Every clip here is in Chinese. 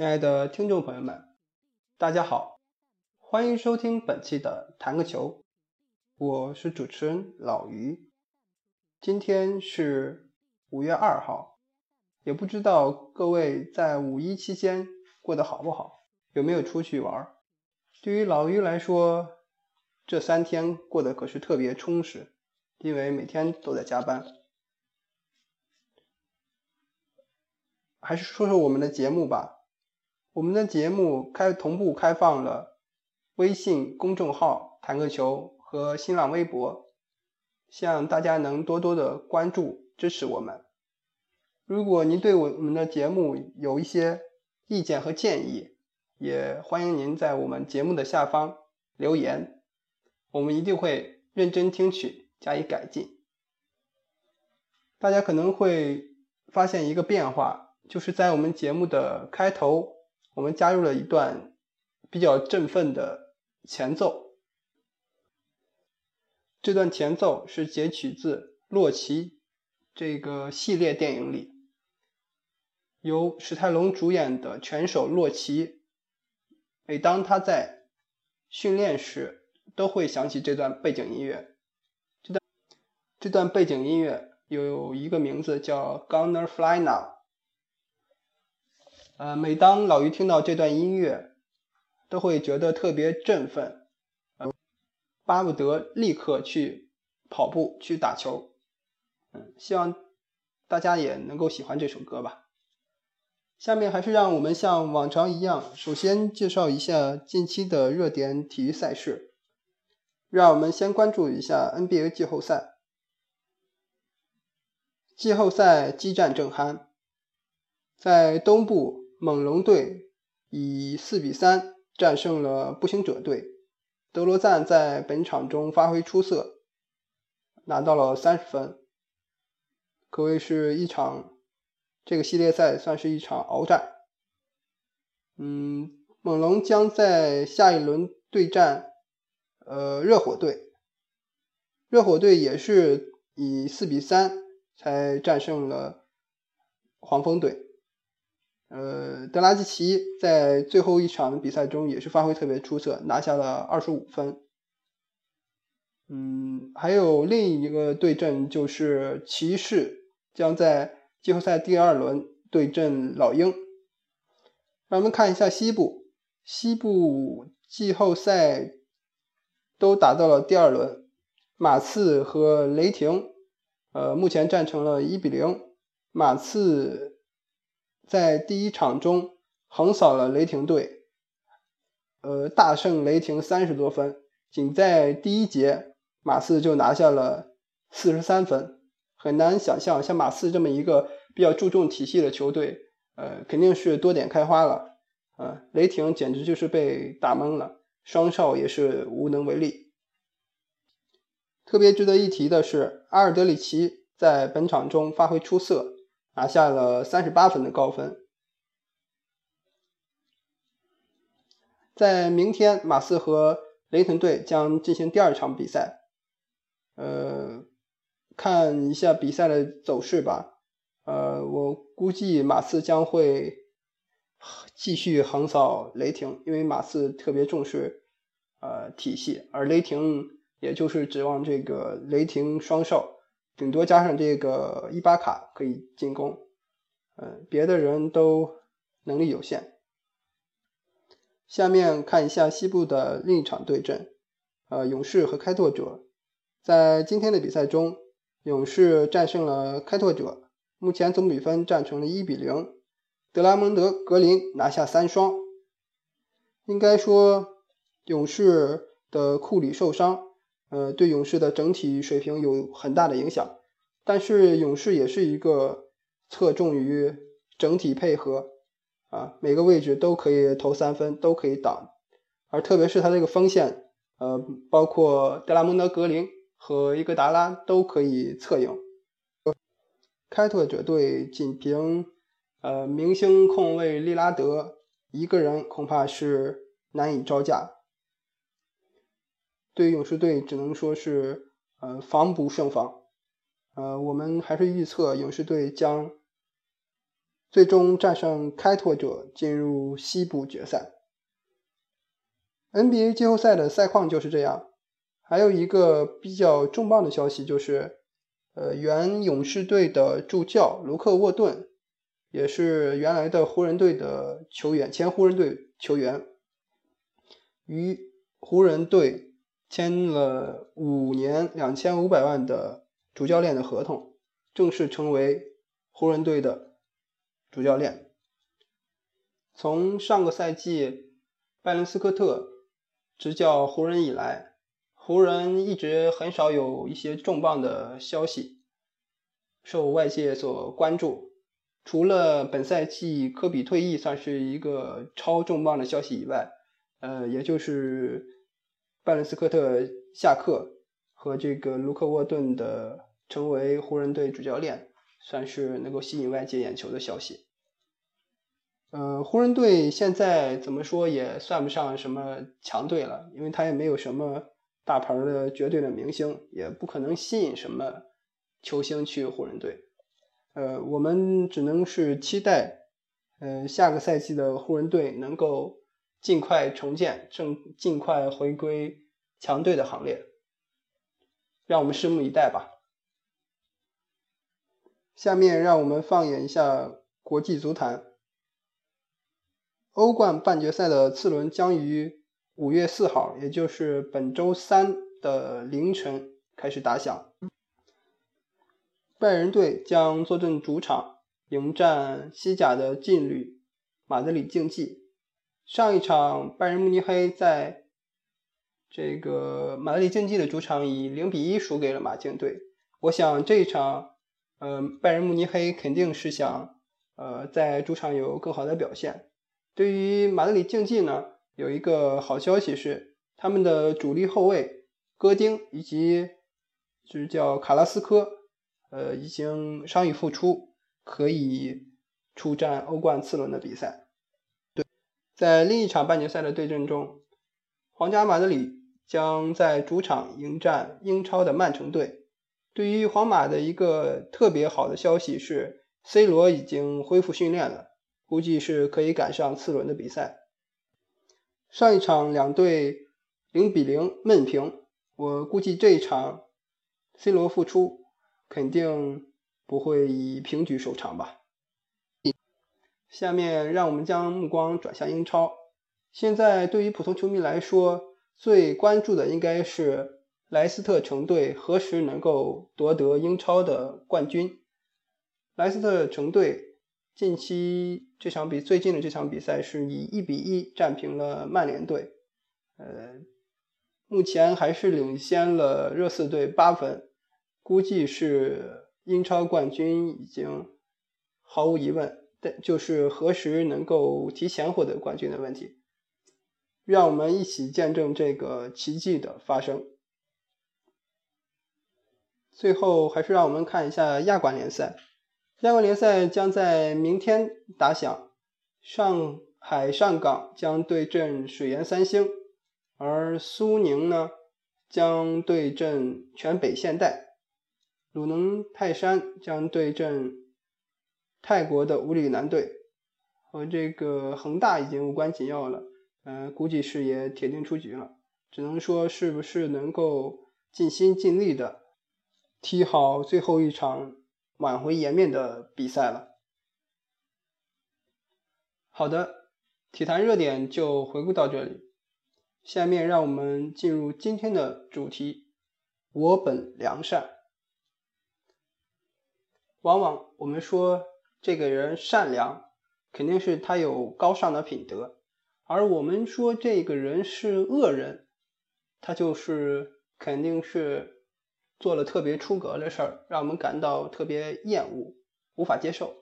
亲爱的听众朋友们，大家好，欢迎收听本期的弹个球，我是主持人老于。今天是五月二号，也不知道各位在五一期间过得好不好，有没有出去玩？对于老于来说，这三天过得可是特别充实，因为每天都在加班。还是说说我们的节目吧。我们的节目开同步开放了微信公众号“弹个球”和新浪微博，希望大家能多多的关注支持我们。如果您对我们的节目有一些意见和建议，也欢迎您在我们节目的下方留言，我们一定会认真听取加以改进。大家可能会发现一个变化，就是在我们节目的开头。我们加入了一段比较振奋的前奏，这段前奏是截取自《洛奇》这个系列电影里，由史泰龙主演的拳手洛奇，每当他在训练时，都会想起这段背景音乐。这段这段背景音乐有一个名字叫《Gonna Fly Now》。呃，每当老于听到这段音乐，都会觉得特别振奋，呃，巴不得立刻去跑步去打球。嗯，希望大家也能够喜欢这首歌吧。下面还是让我们像往常一样，首先介绍一下近期的热点体育赛事。让我们先关注一下 NBA 季后赛，季后赛激战正酣，在东部。猛龙队以四比三战胜了步行者队，德罗赞在本场中发挥出色，拿到了三十分，可谓是一场这个系列赛算是一场鏖战。嗯，猛龙将在下一轮对战呃热火队，热火队也是以四比三才战胜了黄蜂队。呃，德拉季奇在最后一场比赛中也是发挥特别出色，拿下了二十五分。嗯，还有另一个对阵就是骑士将在季后赛第二轮对阵老鹰。让我们看一下西部，西部季后赛都打到了第二轮，马刺和雷霆，呃，目前战成了一比零，马刺。在第一场中横扫了雷霆队，呃，大胜雷霆三十多分。仅在第一节，马刺就拿下了四十三分。很难想象，像马刺这么一个比较注重体系的球队，呃，肯定是多点开花了。呃，雷霆简直就是被打懵了，双少也是无能为力。特别值得一提的是，阿尔德里奇在本场中发挥出色。拿下了三十八分的高分。在明天，马刺和雷霆队将进行第二场比赛。呃，看一下比赛的走势吧。呃，我估计马刺将会继续横扫雷霆，因为马刺特别重视呃体系，而雷霆也就是指望这个雷霆双少。顶多加上这个伊巴卡可以进攻，嗯，别的人都能力有限。下面看一下西部的另一场对阵，呃，勇士和开拓者。在今天的比赛中，勇士战胜了开拓者，目前总比分战成了一比零。德拉蒙德、格林拿下三双。应该说，勇士的库里受伤。呃，对勇士的整体水平有很大的影响，但是勇士也是一个侧重于整体配合啊，每个位置都可以投三分，都可以挡，而特别是他这个锋线，呃，包括德拉蒙德、格林和伊戈达拉都可以策应。开拓者队仅凭呃明星控卫利拉德一个人恐怕是难以招架。对勇士队只能说是呃防不胜防，呃，我们还是预测勇士队将最终战胜开拓者，进入西部决赛。NBA 季后赛的赛况就是这样。还有一个比较重磅的消息就是，呃，原勇士队的助教卢克沃顿，也是原来的湖人队的球员，前湖人队球员，与湖人队签了五年两千五百万的主教练的合同，正式成为湖人队的主教练。从上个赛季拜伦斯科特。执教湖人以来，湖人一直很少有一些重磅的消息受外界所关注。除了本赛季科比退役算是一个超重磅的消息以外，呃，也就是拜伦斯科特下课和这个卢克沃顿的成为湖人队主教练，算是能够吸引外界眼球的消息。呃，湖人队现在怎么说也算不上什么强队了，因为他也没有什么大牌的绝对的明星，也不可能吸引什么球星去湖人队。呃，我们只能是期待，呃，下个赛季的湖人队能够尽快重建，正尽快回归强队的行列，让我们拭目以待吧。下面让我们放眼一下国际足坛。欧冠半决赛的次轮将于五月四号，也就是本周三的凌晨开始打响。拜仁队将坐镇主场迎战西甲的劲旅马德里竞技。上一场拜仁慕尼黑在这个马德里竞技的主场以零比一输给了马竞队。我想这一场，呃，拜仁慕尼黑肯定是想，呃，在主场有更好的表现。对于马德里竞技呢，有一个好消息是，他们的主力后卫戈丁以及就是叫卡拉斯科，呃，已经伤愈复出，可以出战欧冠次轮的比赛。在另一场半决赛的对阵中，皇家马德里将在主场迎战英超的曼城队。对于皇马的一个特别好的消息是，C 罗已经恢复训练了。估计是可以赶上次轮的比赛。上一场两队零比零闷平，我估计这一场 C 罗复出肯定不会以平局收场吧。下面让我们将目光转向英超。现在对于普通球迷来说，最关注的应该是莱斯特城队何时能够夺得英超的冠军。莱斯特城队。近期这场比最近的这场比赛是以一比一战平了曼联队，呃，目前还是领先了热刺队八分，估计是英超冠军已经毫无疑问，但就是何时能够提前获得冠军的问题。让我们一起见证这个奇迹的发生。最后，还是让我们看一下亚冠联赛。亚冠联赛将在明天打响，上海上港将对阵水源三星，而苏宁呢将对阵全北现代，鲁能泰山将对阵泰国的武里南队，和这个恒大已经无关紧要了，呃，估计是也铁定出局了，只能说是不是能够尽心尽力的踢好最后一场。挽回颜面的比赛了。好的，体坛热点就回顾到这里。下面让我们进入今天的主题：我本良善。往往我们说这个人善良，肯定是他有高尚的品德；而我们说这个人是恶人，他就是肯定是。做了特别出格的事儿，让我们感到特别厌恶、无法接受。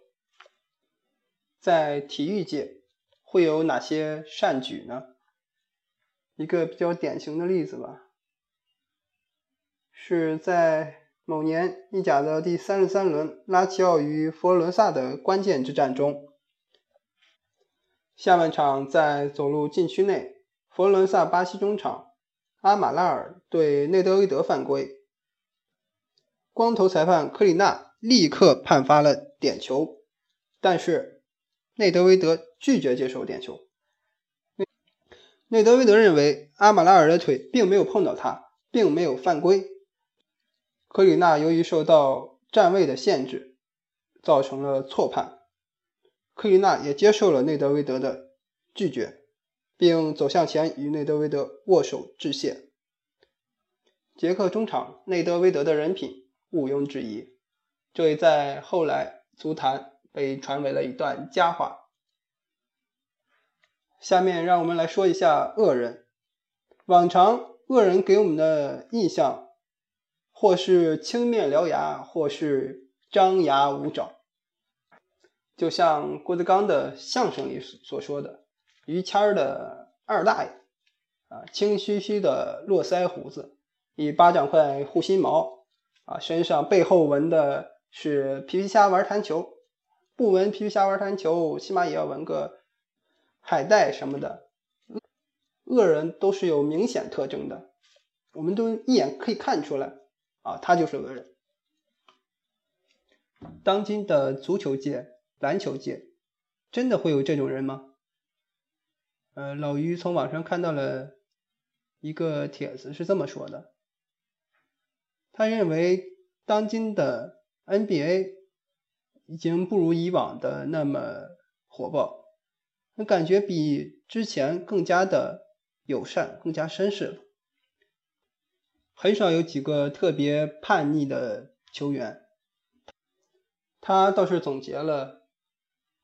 在体育界会有哪些善举呢？一个比较典型的例子吧，是在某年意甲的第三十三轮，拉齐奥与佛罗伦萨的关键之战中，下半场在走入禁区内，佛罗伦萨巴西中场阿马拉尔对内德维德犯规。光头裁判科里纳立刻判罚了点球，但是内德维德拒绝接受点球。内德维德认为阿马拉尔的腿并没有碰到他，并没有犯规。科里纳由于受到站位的限制，造成了错判。科里纳也接受了内德维德的拒绝，并走向前与内德维德握手致谢。杰克中场内德维德的人品毋庸置疑，这也在后来足坛被传为了一段佳话。下面让我们来说一下恶人。往常恶人给我们的印象，或是青面獠牙，或是张牙舞爪。就像郭德纲的相声里所所说的，于谦儿的二大爷，啊，青须须的络腮胡子，一巴掌块护心毛，啊，身上背后纹的是皮皮虾玩弹球，不纹皮皮虾玩弹球，起码也要纹个。海带什么的，恶人都是有明显特征的，我们都一眼可以看出来啊，他就是恶人。当今的足球界、篮球界，真的会有这种人吗？呃，老于从网上看到了一个帖子，是这么说的：他认为当今的 NBA 已经不如以往的那么火爆。那感觉比之前更加的友善，更加绅士了。很少有几个特别叛逆的球员。他倒是总结了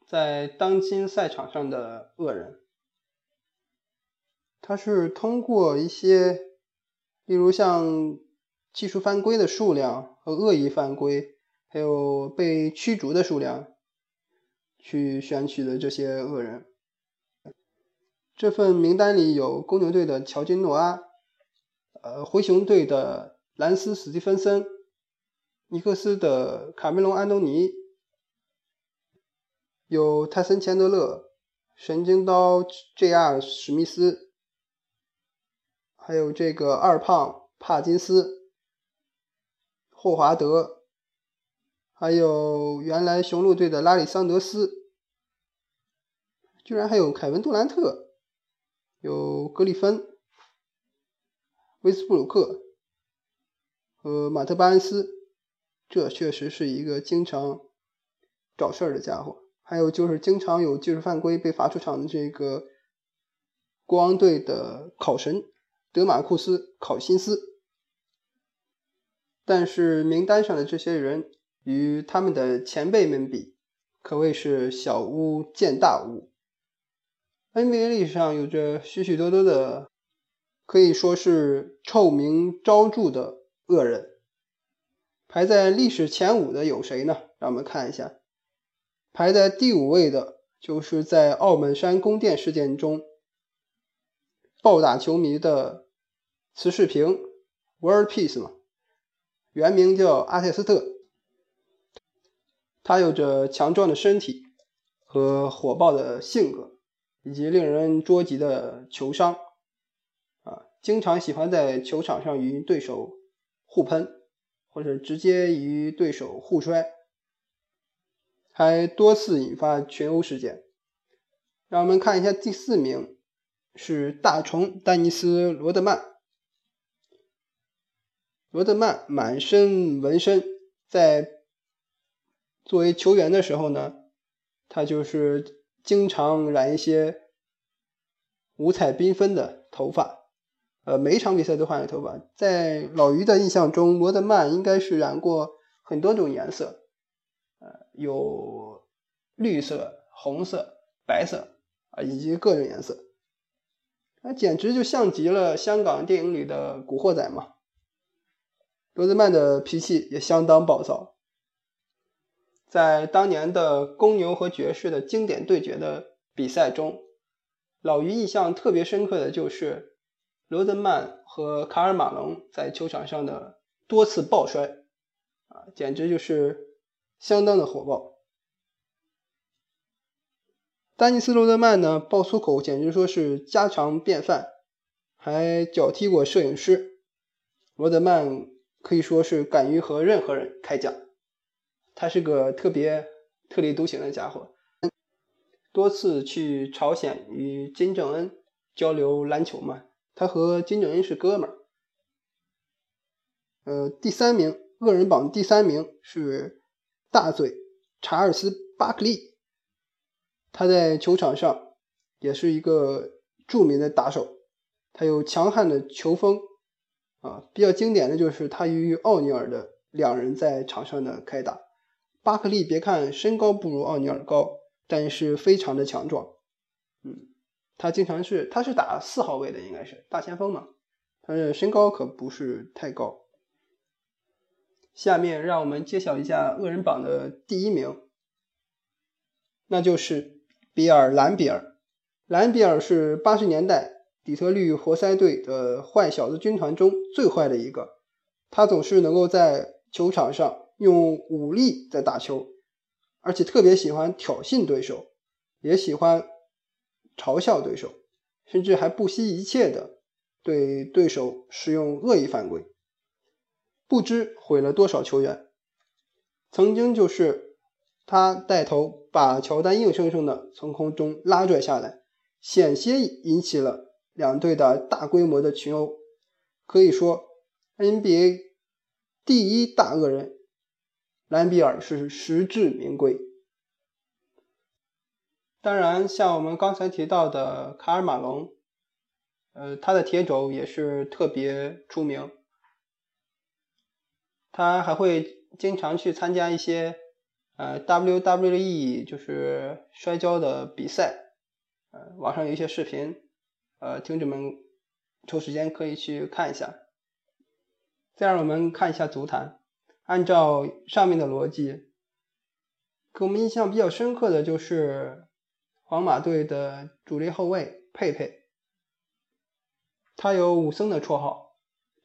在当今赛场上的恶人。他是通过一些，例如像技术犯规的数量和恶意犯规，还有被驱逐的数量，去选取的这些恶人。这份名单里有公牛队的乔金·诺阿，呃，灰熊队的兰斯·史蒂芬森，尼克斯的卡梅隆·安东尼，有泰森·钱德勒、神经刀 J.R. 史密斯，还有这个二胖帕金斯、霍华德，还有原来雄鹿队的拉里·桑德斯，居然还有凯文·杜兰特。有格里芬、威斯布鲁克和马特·巴恩斯，这确实是一个经常找事儿的家伙。还有就是经常有技术犯规被罚出场的这个国王队的考神德马库斯·考辛斯。但是名单上的这些人与他们的前辈们比，可谓是小巫见大巫。NBA 历史上有着许许多多的，可以说是臭名昭著的恶人。排在历史前五的有谁呢？让我们看一下，排在第五位的就是在澳门山宫殿事件中暴打球迷的慈世平 （World Peace） 嘛，原名叫阿泰斯特。他有着强壮的身体和火爆的性格。以及令人捉急的球商，经常喜欢在球场上与对手互喷，或者直接与对手互摔，还多次引发群殴事件。让我们看一下第四名是大虫丹尼斯罗德曼。罗德曼满身纹身，在作为球员的时候呢，他就是。经常染一些五彩缤纷的头发，呃，每一场比赛都换了头发。在老于的印象中，罗德曼应该是染过很多种颜色，呃，有绿色、红色、白色啊，以及各种颜色。那简直就像极了香港电影里的古惑仔嘛。罗德曼的脾气也相当暴躁。在当年的公牛和爵士的经典对决的比赛中，老于印象特别深刻的就是罗德曼和卡尔马龙在球场上的多次抱摔，啊，简直就是相当的火爆。丹尼斯·罗德曼呢，爆粗口简直说是家常便饭，还脚踢过摄影师。罗德曼可以说是敢于和任何人开讲。他是个特别特立独行的家伙。多次去朝鲜与金正恩交流篮球嘛，他和金正恩是哥们儿。呃，第三名，恶人榜第三名是大嘴查尔斯巴克利，他在球场上也是一个著名的打手，他有强悍的球风啊，比较经典的就是他与奥尼尔的两人在场上的开打。巴克利别看身高不如奥尼尔高，但是非常的强壮。嗯，他经常是他是打四号位的，应该是大前锋嘛。他的身高可不是太高。下面让我们揭晓一下恶人榜的第一名，那就是比尔·兰比尔。兰比尔是八十年代底特律活塞队的坏小子军团中最坏的一个，他总是能够在球场上。用武力在打球，而且特别喜欢挑衅对手，也喜欢嘲笑对手，甚至还不惜一切的对对手使用恶意犯规，不知毁了多少球员。曾经就是他带头把乔丹硬生生的从空中拉拽下来，险些引起了两队的大规模的群殴。可以说，NBA 第一大恶人。兰比尔是实至名归。当然，像我们刚才提到的卡尔马龙，呃，他的铁肘也是特别出名。他还会经常去参加一些呃 WWE 就是摔跤的比赛，呃，网上有一些视频，呃，听众们抽时间可以去看一下。再让我们看一下足坛。按照上面的逻辑，给我们印象比较深刻的就是皇马队的主力后卫佩佩，他有武僧的绰号。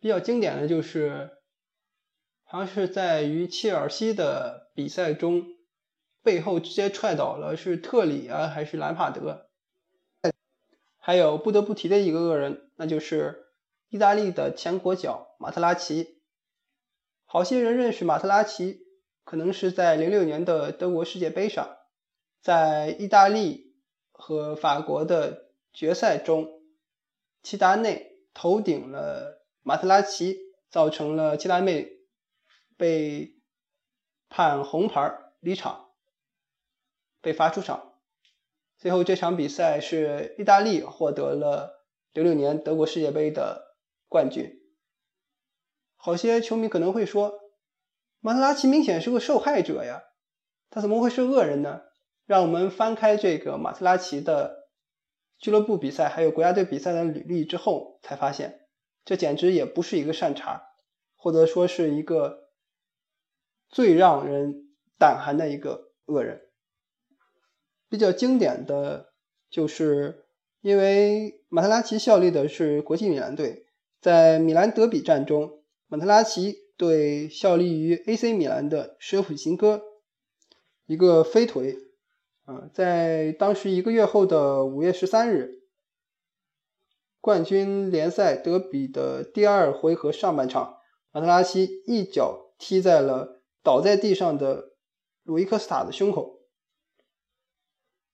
比较经典的就是，好像是在与切尔西的比赛中，背后直接踹倒了是特里啊还是兰帕德。还有不得不提的一个恶人，那就是意大利的前国脚马特拉齐。好些人认识马特拉齐，可能是在零六年的德国世界杯上，在意大利和法国的决赛中，齐达内头顶了马特拉齐，造成了齐达内被判红牌离场，被罚出场。最后这场比赛是意大利获得了零六年德国世界杯的冠军。好些球迷可能会说，马特拉齐明显是个受害者呀，他怎么会是恶人呢？让我们翻开这个马特拉齐的俱乐部比赛还有国家队比赛的履历之后，才发现这简直也不是一个善茬，或者说是一个最让人胆寒的一个恶人。比较经典的就是，因为马特拉齐效力的是国际米兰队，在米兰德比战中。马特拉齐对效力于 AC 米兰的舍甫琴科一个飞腿，啊，在当时一个月后的五月十三日，冠军联赛德比的第二回合上半场，马特拉齐一脚踢在了倒在地上的鲁伊科斯塔的胸口。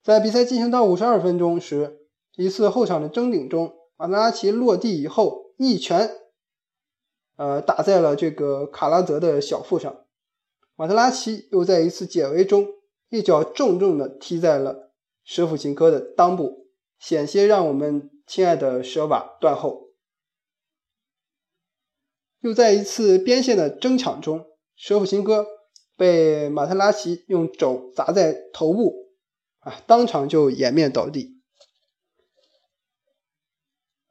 在比赛进行到五十二分钟时，一次后场的争顶中，马特拉齐落地以后一拳。呃，打在了这个卡拉泽的小腹上。马特拉齐又在一次解围中一脚重重的踢在了舍甫琴科的裆部，险些让我们亲爱的舍瓦断后。又在一次边线的争抢中，舍甫琴科被马特拉齐用肘砸在头部，啊，当场就掩面倒地。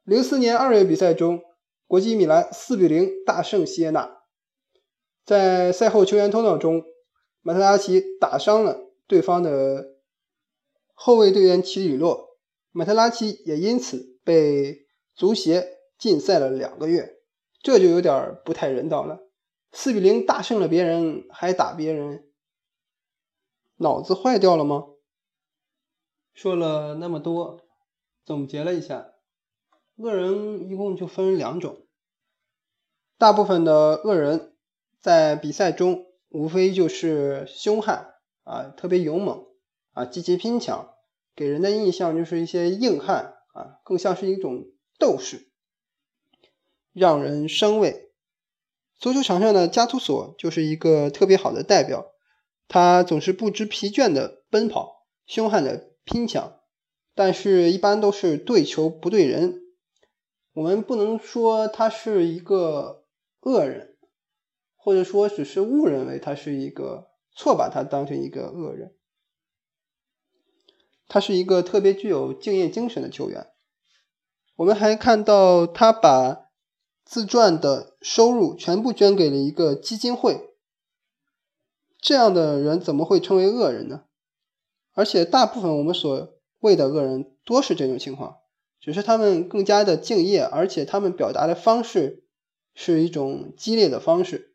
零四年二月比赛中。国际米兰四比零大胜锡耶纳，在赛后球员通道中，马特拉齐打伤了对方的后卫队员齐里洛，马特拉齐也因此被足协禁赛了两个月，这就有点不太人道了。四比零大胜了别人还打别人，脑子坏掉了吗？说了那么多，总结了一下。恶人一共就分两种，大部分的恶人，在比赛中无非就是凶悍啊，特别勇猛啊，积极拼抢，给人的印象就是一些硬汉啊，更像是一种斗士，让人生畏。足球场上的加图索就是一个特别好的代表，他总是不知疲倦的奔跑，凶悍的拼抢，但是一般都是对球不对人。我们不能说他是一个恶人，或者说只是误认为他是一个，错把他当成一个恶人。他是一个特别具有敬业精神的球员。我们还看到他把自传的收入全部捐给了一个基金会。这样的人怎么会称为恶人呢？而且大部分我们所谓的恶人多是这种情况。只是他们更加的敬业，而且他们表达的方式是一种激烈的方式。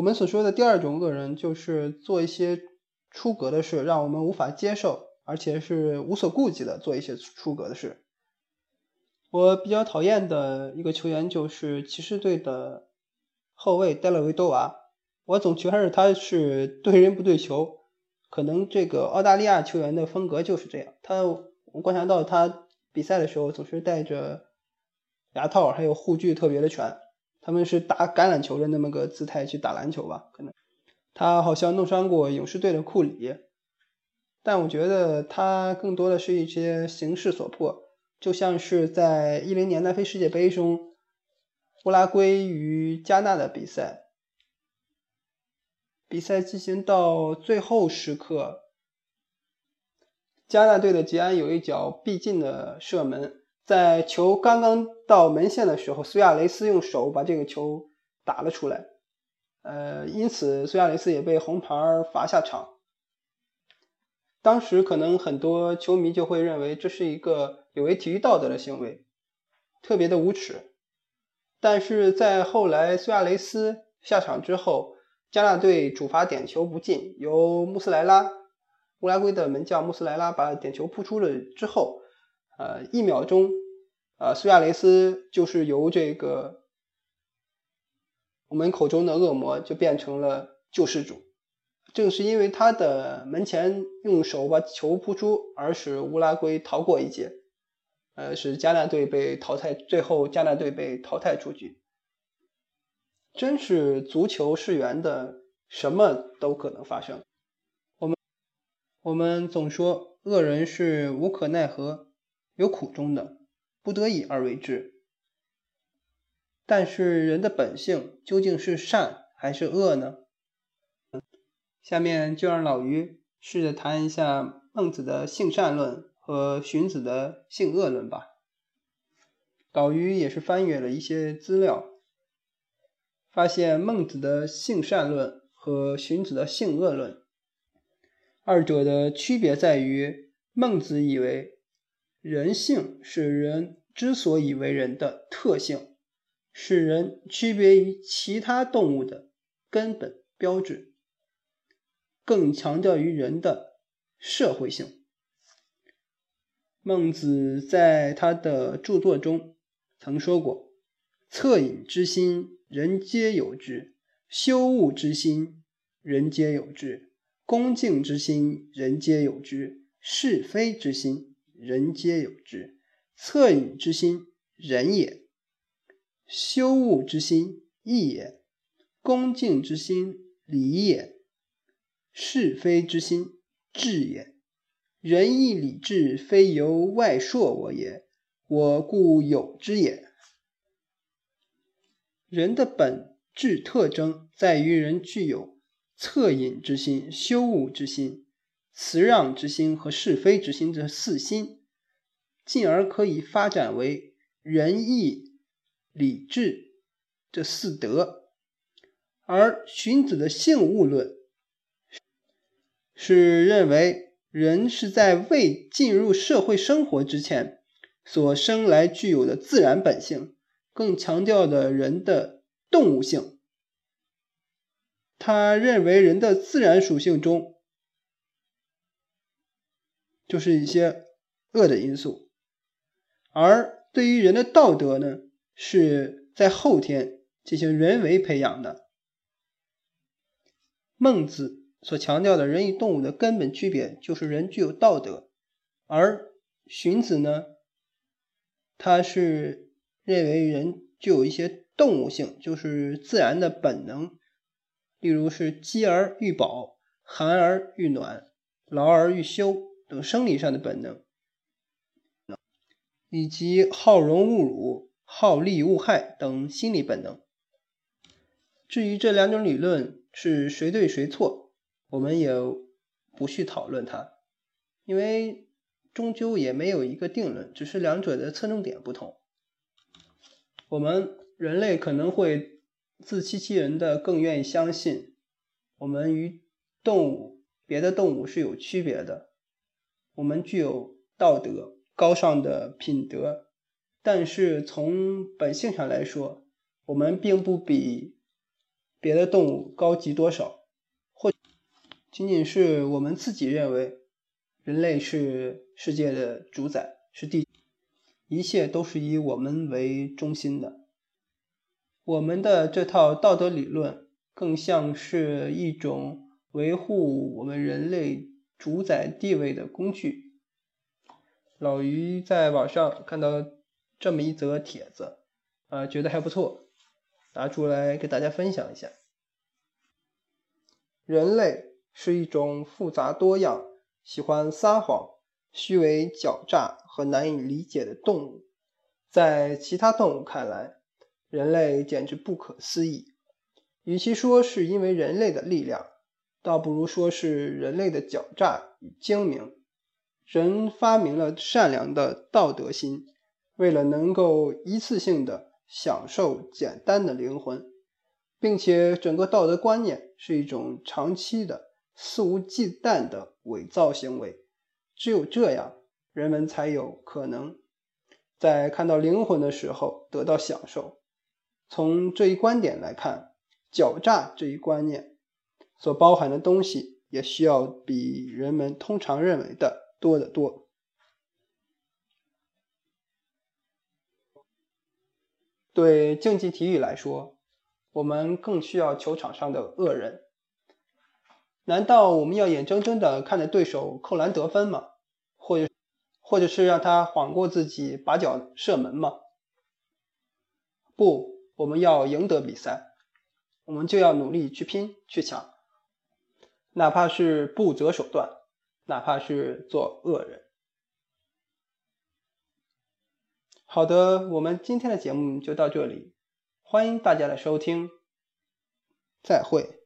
我们所说的第二种恶人，就是做一些出格的事，让我们无法接受，而且是无所顾忌的做一些出格的事。我比较讨厌的一个球员就是骑士队的后卫戴勒维多瓦，我总觉得他是对人不对球，可能这个澳大利亚球员的风格就是这样，他。我观察到他比赛的时候总是戴着牙套，还有护具特别的全。他们是打橄榄球的那么个姿态去打篮球吧？可能他好像弄伤过勇士队的库里，但我觉得他更多的是一些形势所迫，就像是在一零年南非世界杯中乌拉圭与加纳的比赛，比赛进行到最后时刻。加纳队的吉安有一脚必进的射门，在球刚刚到门线的时候，苏亚雷斯用手把这个球打了出来，呃，因此苏亚雷斯也被红牌罚下场。当时可能很多球迷就会认为这是一个有违体育道德的行为，特别的无耻。但是在后来苏亚雷斯下场之后，加纳队主罚点球不进，由穆斯莱拉。乌拉圭的门将穆斯莱拉把点球扑出了之后，呃，一秒钟，呃，苏亚雷斯就是由这个我们口中的恶魔，就变成了救世主。正是因为他的门前用手把球扑出，而使乌拉圭逃过一劫，呃，使加纳队被淘汰，最后加纳队被淘汰出局。真是足球是圆的，什么都可能发生。我们我们总说恶人是无可奈何、有苦衷的，不得已而为之。但是人的本性究竟是善还是恶呢？下面就让老于试着谈一下孟子的性善论和荀子的性恶论吧。老于也是翻阅了一些资料，发现孟子的性善论和荀子的性恶论。二者的区别在于，孟子以为人性是人之所以为人的特性，是人区别于其他动物的根本标志，更强调于人的社会性。孟子在他的著作中曾说过：“恻隐之心，人皆有之；羞恶之心，人皆有之。”恭敬之心，人皆有之；是非之心，人皆有之。恻隐之心，仁也；羞恶之心，义也；恭敬之心，礼也；是非之心，智也。仁义礼智，非由外铄我也，我故有之也。人的本质特征在于人具有。恻隐之心、羞恶之心、辞让之心和是非之心这四心，进而可以发展为仁义礼智这四德。而荀子的性物论是认为人是在未进入社会生活之前所生来具有的自然本性，更强调的人的动物性。他认为人的自然属性中，就是一些恶的因素，而对于人的道德呢，是在后天进行人为培养的。孟子所强调的人与动物的根本区别就是人具有道德，而荀子呢，他是认为人具有一些动物性，就是自然的本能，例如是饥而欲饱、寒而欲暖、劳而欲休等生理上的本能，以及好荣恶辱、好利恶害等心理本能。至于这两种理论是谁对谁错？我们也不去讨论它，因为终究也没有一个定论，只是两者的侧重点不同。我们人类可能会自欺欺人的更愿意相信，我们与动物、别的动物是有区别的，我们具有道德、高尚的品德，但是从本性上来说，我们并不比别的动物高级多少。或仅仅是我们自己认为，人类是世界的主宰，是地，一切都是以我们为中心的。我们的这套道德理论，更像是一种维护我们人类主宰地位的工具。老于在网上看到这么一则帖子，啊，觉得还不错，拿出来给大家分享一下。人类。是一种复杂多样、喜欢撒谎、虚伪狡诈和难以理解的动物。在其他动物看来，人类简直不可思议。与其说是因为人类的力量，倒不如说是人类的狡诈与精明。人发明了善良的道德心，为了能够一次性的享受简单的灵魂，并且整个道德观念是一种长期的。肆无忌惮的伪造行为，只有这样，人们才有可能在看到灵魂的时候得到享受。从这一观点来看，狡诈这一观念所包含的东西，也需要比人们通常认为的多得多。对竞技体育来说，我们更需要球场上的恶人。难道我们要眼睁睁的看着对手扣篮得分吗？或者，或者是让他晃过自己把脚射门吗？不，我们要赢得比赛，我们就要努力去拼去抢，哪怕是不择手段，哪怕是做恶人。好的，我们今天的节目就到这里，欢迎大家的收听，再会。